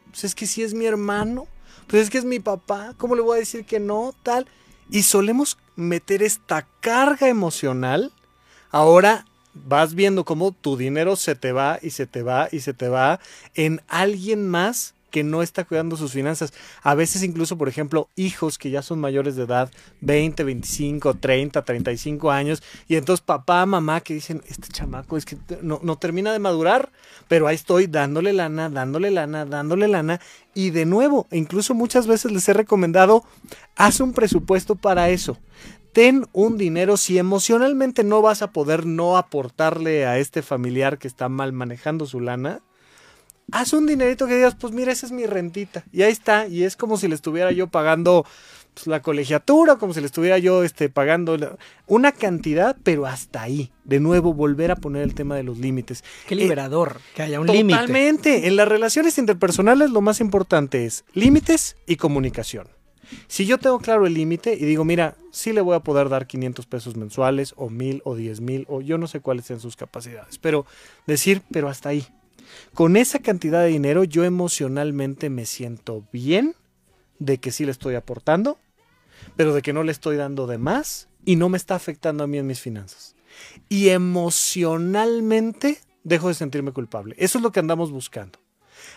Pues es que si es mi hermano, pues es que es mi papá, ¿cómo le voy a decir que no? Tal. Y solemos meter esta carga emocional. Ahora vas viendo cómo tu dinero se te va y se te va y se te va en alguien más que no está cuidando sus finanzas. A veces incluso, por ejemplo, hijos que ya son mayores de edad, 20, 25, 30, 35 años, y entonces papá, mamá que dicen, este chamaco es que no, no termina de madurar, pero ahí estoy dándole lana, dándole lana, dándole lana, y de nuevo, incluso muchas veces les he recomendado, haz un presupuesto para eso ten un dinero si emocionalmente no vas a poder no aportarle a este familiar que está mal manejando su lana haz un dinerito que digas, pues mira, esa es mi rentita. Y ahí está. Y es como si le estuviera yo pagando pues, la colegiatura, como si le estuviera yo este, pagando una cantidad, pero hasta ahí. De nuevo, volver a poner el tema de los límites. Qué liberador, eh, que haya un límite. Totalmente. En las relaciones interpersonales lo más importante es límites y comunicación. Si yo tengo claro el límite y digo, mira, sí le voy a poder dar 500 pesos mensuales o 1000 o 10 mil o yo no sé cuáles sean sus capacidades, pero decir, pero hasta ahí, con esa cantidad de dinero yo emocionalmente me siento bien de que sí le estoy aportando, pero de que no le estoy dando de más y no me está afectando a mí en mis finanzas. Y emocionalmente dejo de sentirme culpable. Eso es lo que andamos buscando.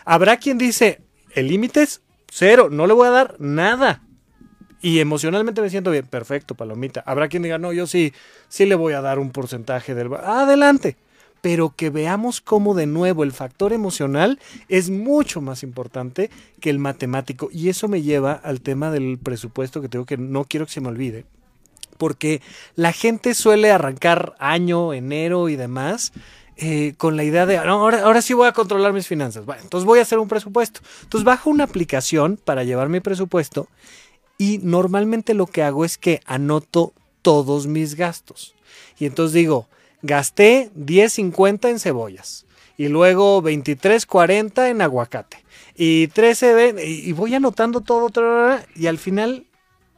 Habrá quien dice, el límite es cero, no le voy a dar nada. Y emocionalmente me siento bien, perfecto, palomita. Habrá quien diga, no, yo sí, sí le voy a dar un porcentaje del... Adelante pero que veamos cómo de nuevo el factor emocional es mucho más importante que el matemático. Y eso me lleva al tema del presupuesto que tengo que no quiero que se me olvide. Porque la gente suele arrancar año, enero y demás eh, con la idea de, ahora, ahora sí voy a controlar mis finanzas. Bueno, entonces voy a hacer un presupuesto. Entonces bajo una aplicación para llevar mi presupuesto y normalmente lo que hago es que anoto todos mis gastos. Y entonces digo, gasté 10.50 en cebollas y luego 23.40 en aguacate y 13 y voy anotando todo y al final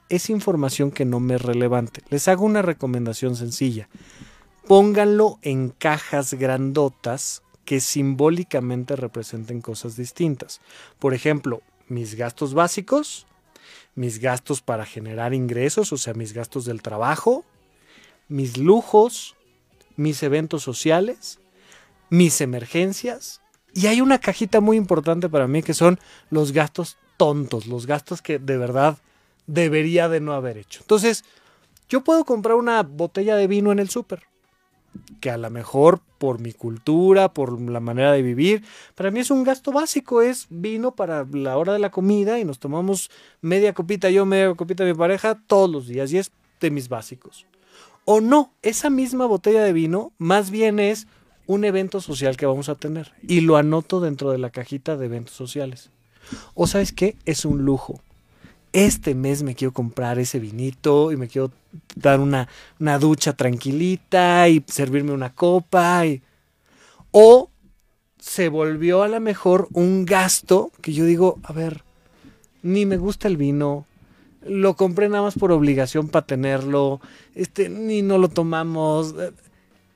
es información que no me es relevante. Les hago una recomendación sencilla. Pónganlo en cajas grandotas que simbólicamente representen cosas distintas. Por ejemplo, mis gastos básicos, mis gastos para generar ingresos, o sea, mis gastos del trabajo, mis lujos, mis eventos sociales, mis emergencias. Y hay una cajita muy importante para mí que son los gastos tontos, los gastos que de verdad debería de no haber hecho. Entonces, yo puedo comprar una botella de vino en el súper, que a lo mejor por mi cultura, por la manera de vivir, para mí es un gasto básico, es vino para la hora de la comida y nos tomamos media copita yo, media copita mi pareja todos los días y es de mis básicos. O no, esa misma botella de vino más bien es un evento social que vamos a tener y lo anoto dentro de la cajita de eventos sociales. O sabes qué, es un lujo este mes me quiero comprar ese vinito y me quiero dar una, una ducha tranquilita y servirme una copa. Y... O se volvió a lo mejor un gasto que yo digo, a ver, ni me gusta el vino, lo compré nada más por obligación para tenerlo, este, ni no lo tomamos.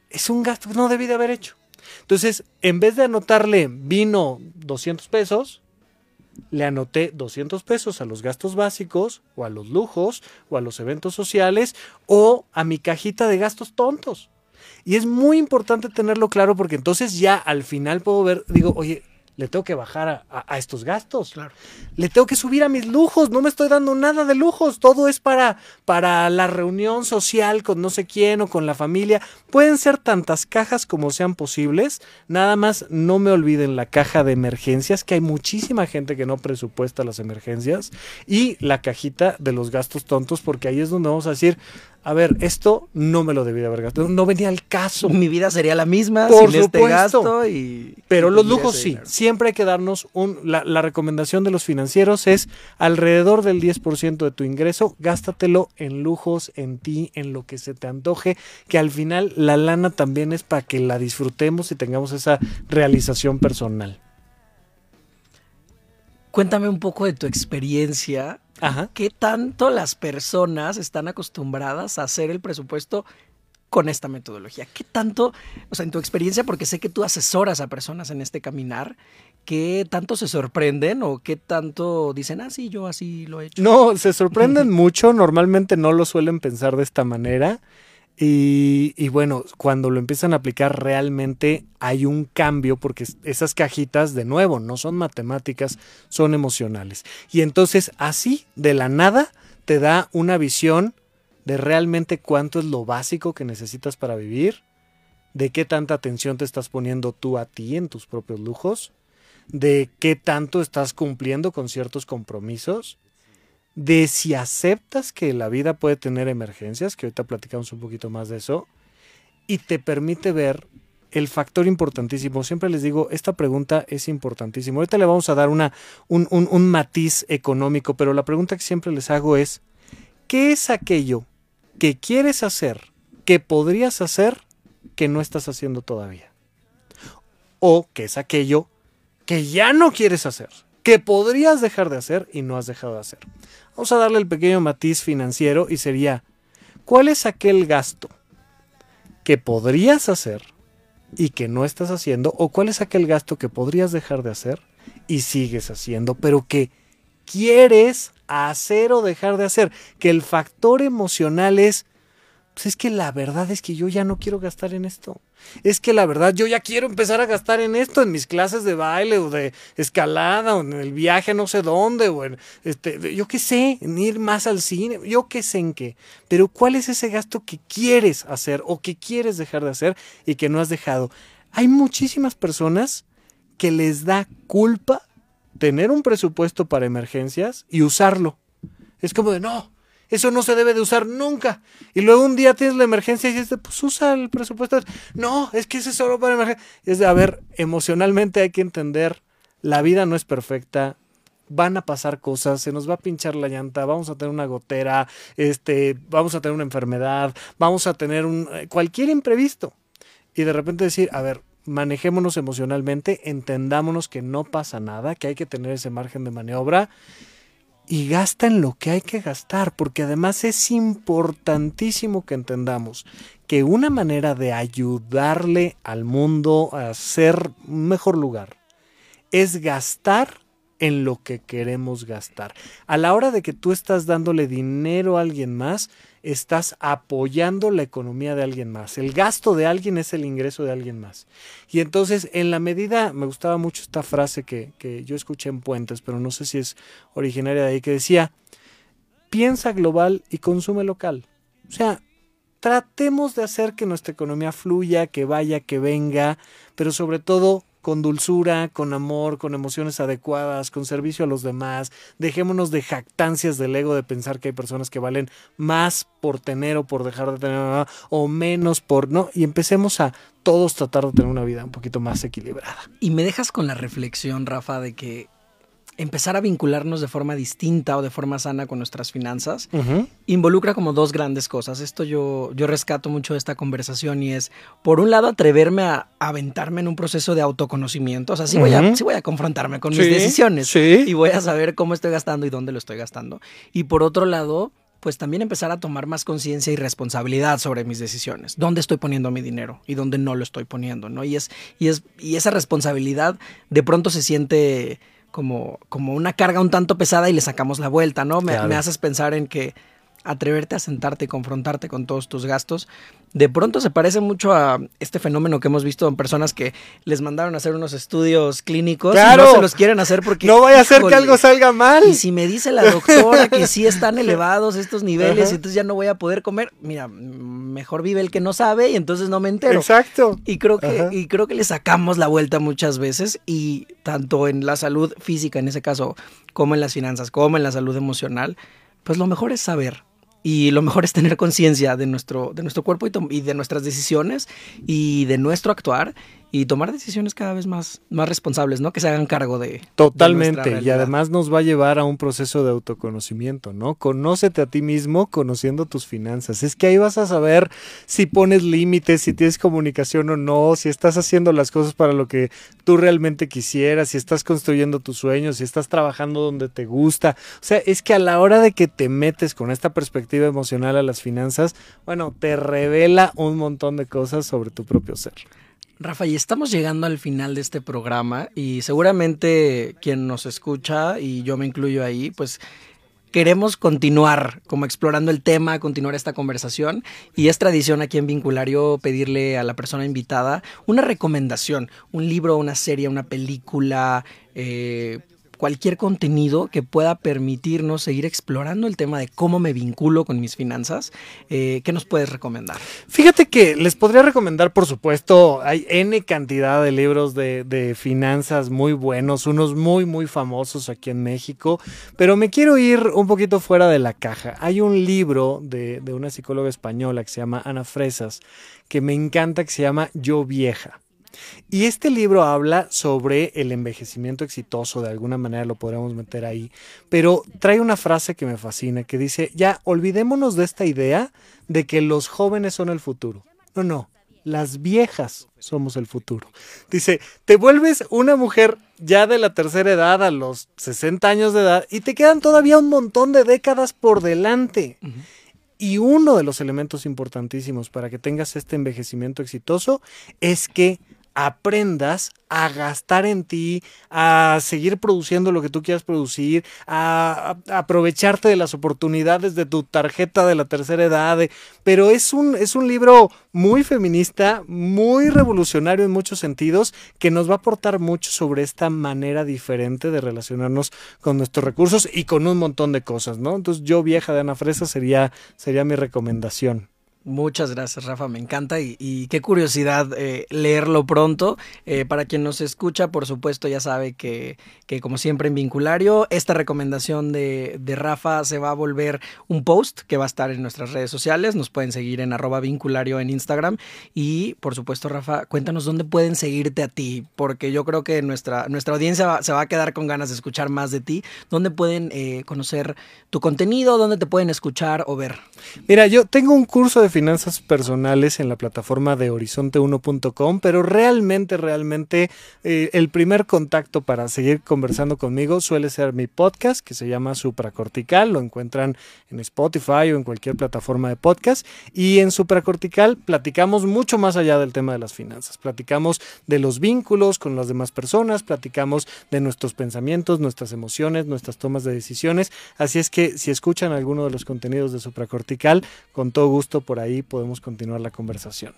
Es un gasto que no debí de haber hecho. Entonces, en vez de anotarle vino 200 pesos, le anoté 200 pesos a los gastos básicos o a los lujos o a los eventos sociales o a mi cajita de gastos tontos. Y es muy importante tenerlo claro porque entonces ya al final puedo ver, digo, oye, le tengo que bajar a, estos gastos. Claro. Le tengo que subir a mis lujos. No me estoy dando nada de lujos. Todo es para, para la reunión social con no sé quién o con la familia. Pueden ser tantas cajas como sean posibles. Nada más no me olviden la caja de emergencias, que hay muchísima gente que no presupuesta las emergencias. Y la cajita de los gastos tontos, porque ahí es donde vamos a decir, a ver, esto no me lo debí de haber gastado, no venía al caso. Mi vida sería la misma Por sin este gasto y... Pero los lujos sí, siempre hay que darnos un... La, la, recomendación de los financieros es alrededor del 10% de tu ingreso, gástatelo en lujos, en ti, en lo que se te antoje, que al final la lana también es para que la disfrutemos y tengamos esa realización personal. Cuéntame un poco de tu experiencia ¿Qué tanto las personas están acostumbradas a hacer el presupuesto con esta metodología? ¿Qué tanto, o sea, en tu experiencia, porque sé que tú asesoras a personas en este caminar, qué tanto se sorprenden o qué tanto dicen, ah, sí, yo así lo he hecho? No, se sorprenden mucho, normalmente no lo suelen pensar de esta manera. Y, bueno, cuando lo empiezan a aplicar realmente hay un cambio porque esas cajitas, de nuevo, no son matemáticas, son emocionales. Y entonces así, de la nada, te da una visión de realmente cuánto es lo básico que necesitas para vivir, de qué tanta atención te estás poniendo tú a ti en tus propios lujos, de qué tanto estás cumpliendo con ciertos compromisos de si aceptas que la vida puede tener emergencias, que ahorita platicamos un poquito más de eso, y te permite ver el factor importantísimo. Siempre les digo, esta pregunta es importantísima. Ahorita le vamos a dar una, un, un matiz económico, pero la pregunta que siempre les hago es, ¿qué es aquello que quieres hacer, que podrías hacer, que no estás haciendo todavía? O qué es aquello que ya no quieres hacer, que podrías dejar de hacer y no has dejado de hacer. Vamos a darle el pequeño matiz financiero y sería, ¿cuál es aquel gasto que podrías hacer y que no estás haciendo? ¿O cuál es aquel gasto que podrías dejar de hacer y sigues haciendo, pero que quieres hacer o dejar de hacer? Que el factor emocional es, pues es que la verdad es que yo ya no quiero gastar en esto es que la verdad yo ya quiero empezar a gastar en esto, en mis clases de baile o de escalada o en el viaje no sé dónde o en este, yo qué sé, en ir más al cine, yo qué sé en qué. Pero ¿cuál es ese gasto que quieres hacer o que quieres dejar de hacer y que no has dejado? Hay muchísimas personas que les da culpa tener un presupuesto para emergencias y usarlo. Es como de, no, eso no se debe de usar nunca. Y luego un día tienes la emergencia y dices, pues usa el presupuesto. No, es que ese es solo para emergencia. Es de, a ver, emocionalmente hay que entender, la vida no es perfecta. Van a pasar cosas, se nos va a pinchar la llanta, vamos a tener una gotera, este, vamos a tener una enfermedad, vamos a tener un eh, cualquier imprevisto. Y de repente decir, a ver, manejémonos emocionalmente, entendámonos que no pasa nada, que hay que tener ese margen de maniobra y gasta en lo que hay que gastar, porque además es importantísimo que entendamos que una manera de ayudarle al mundo a ser un mejor lugar es gastar en lo que queremos gastar. A la hora de que tú estás dándole dinero a alguien más, estás apoyando la economía de alguien más. El gasto de alguien es el ingreso de alguien más. Y entonces, en la medida, me gustaba mucho esta frase que, que yo escuché en Puentes, pero no sé si es originaria de ahí, que decía, piensa global y consume local. O sea, tratemos de hacer que nuestra economía fluya, que vaya, que venga, pero sobre todo con dulzura, con amor, con emociones adecuadas, con servicio a los demás. Dejémonos de jactancias del ego de pensar que hay personas que valen más por tener o por dejar de tener o menos por no y empecemos a todos tratar de tener una vida un poquito más equilibrada. Y me dejas con la reflexión, Rafa, de que empezar a vincularnos de forma distinta o de forma sana con nuestras finanzas involucra como dos grandes cosas. Esto yo, yo rescato mucho de esta conversación y es, por un lado, atreverme a, aventarme en un proceso de autoconocimiento. O sea, sí, voy, a, sí voy a confrontarme con mis decisiones y voy a saber cómo estoy gastando y dónde lo estoy gastando. Y por otro lado, pues también empezar a tomar más conciencia y responsabilidad sobre mis decisiones. ¿Dónde estoy poniendo mi dinero y dónde no lo estoy poniendo? ¿no? Y, es, y, es, y esa responsabilidad de pronto se siente como, como una carga un tanto pesada y le sacamos la vuelta, ¿no? Me, me haces pensar en que atreverte a sentarte y confrontarte con todos tus gastos, de pronto se parece mucho a este fenómeno que hemos visto en personas que les mandaron a hacer unos estudios clínicos y no se los quieren hacer porque... No vaya a ser que algo salga mal. Y si me dice la doctora que sí están elevados estos niveles, y entonces ya no voy a poder comer, mira, mejor vive el que no sabe y entonces no me entero. Exacto. Y creo que, y creo que le sacamos la vuelta muchas veces y tanto en la salud física en ese caso, como en las finanzas, como en la salud emocional, pues lo mejor es saber y lo mejor es tener conciencia de nuestro, de nuestro cuerpo y, de nuestras decisiones y de nuestro actuar y tomar decisiones cada vez más, más responsables, ¿no? Que se hagan cargo de. Totalmente. y además nos va a llevar a un proceso de autoconocimiento, ¿no? Conócete a ti mismo conociendo tus finanzas. Es que ahí vas a saber si pones límites, si tienes comunicación o no, si estás haciendo las cosas para lo que tú realmente quisieras, si estás construyendo tus sueños, si estás trabajando donde te gusta. O sea, es que a la hora de que te metes con esta perspectiva emocional a las finanzas, bueno, te revela un montón de cosas sobre tu propio ser. Rafa, y estamos llegando al final de este programa y seguramente quien nos escucha, y yo me incluyo ahí, pues queremos continuar como explorando el tema, continuar esta conversación y es tradición aquí en Vinculario pedirle a la persona invitada una recomendación, un libro, una serie, una película, eh, cualquier contenido que pueda permitirnos seguir explorando el tema de cómo me vinculo con mis finanzas. Eh, ¿Qué nos puedes recomendar? Fíjate que les podría recomendar, por supuesto, hay N cantidad de libros de, finanzas muy buenos, unos muy, muy famosos aquí en México, pero me quiero ir un poquito fuera de la caja. Hay un libro de, de una psicóloga española que se llama Ana Fresas, que me encanta, que se llama Yo Vieja. Y este libro habla sobre el envejecimiento exitoso, de alguna manera lo podríamos meter ahí, pero trae una frase que me fascina, que dice, ya, olvidémonos de esta idea de que los jóvenes son el futuro. No, no, las viejas somos el futuro. Dice, te vuelves una mujer ya de la tercera edad a los 60 años de edad y te quedan todavía un montón de décadas por delante. Y uno de los elementos importantísimos para que tengas este envejecimiento exitoso es que aprendas a gastar en ti, a seguir produciendo lo que tú quieras producir, a, aprovecharte de las oportunidades de tu tarjeta de la tercera edad. pero es un, es un libro muy feminista, muy revolucionario en muchos sentidos, que nos va a aportar mucho sobre esta manera diferente de relacionarnos con nuestros recursos y con un montón de cosas, ¿no? Entonces, yo vieja de Ana Fresa sería, sería mi recomendación. Muchas gracias, Rafa. Me encanta y, qué curiosidad eh, leerlo pronto. Eh, para quien nos escucha, por supuesto, ya sabe que, que como siempre en Vinculario, esta recomendación de, de, Rafa se va a volver un post que va a estar en nuestras redes sociales. Nos pueden seguir en arroba vinculario en Instagram. Y por supuesto, Rafa, cuéntanos dónde pueden seguirte a ti, porque yo creo que nuestra, nuestra audiencia se va a quedar con ganas de escuchar más de ti. ¿Dónde pueden eh, conocer tu contenido? ¿Dónde te pueden escuchar o ver? Mira, yo tengo un curso de finanzas personales en la plataforma de horizonte1.com, pero realmente, realmente eh, el primer contacto para seguir conversando conmigo suele ser mi podcast que se llama Supracortical. Lo encuentran en Spotify o en cualquier plataforma de podcast. Y en Supracortical platicamos mucho más allá del tema de las finanzas. Platicamos de los vínculos con las demás personas, platicamos de nuestros pensamientos, nuestras emociones, nuestras tomas de decisiones. Así es que si escuchan alguno de los contenidos de Supracortical, con todo gusto por ahí podemos continuar la conversación.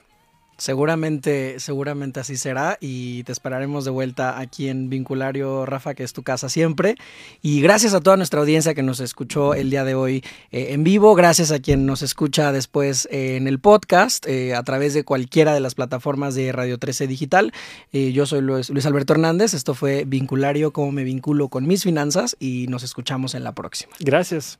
Seguramente, seguramente así será y te esperaremos de vuelta aquí en Vinculario, Rafa, que es tu casa siempre. Y gracias a toda nuestra audiencia que nos escuchó el día de hoy eh, en vivo, gracias a quien nos escucha después eh, en el podcast eh, a través de cualquiera de las plataformas de Radio 13 Digital. yo soy Luis, Luis Alberto Hernández, esto fue Vinculario, cómo me vinculo con mis finanzas y nos escuchamos en la próxima. Gracias.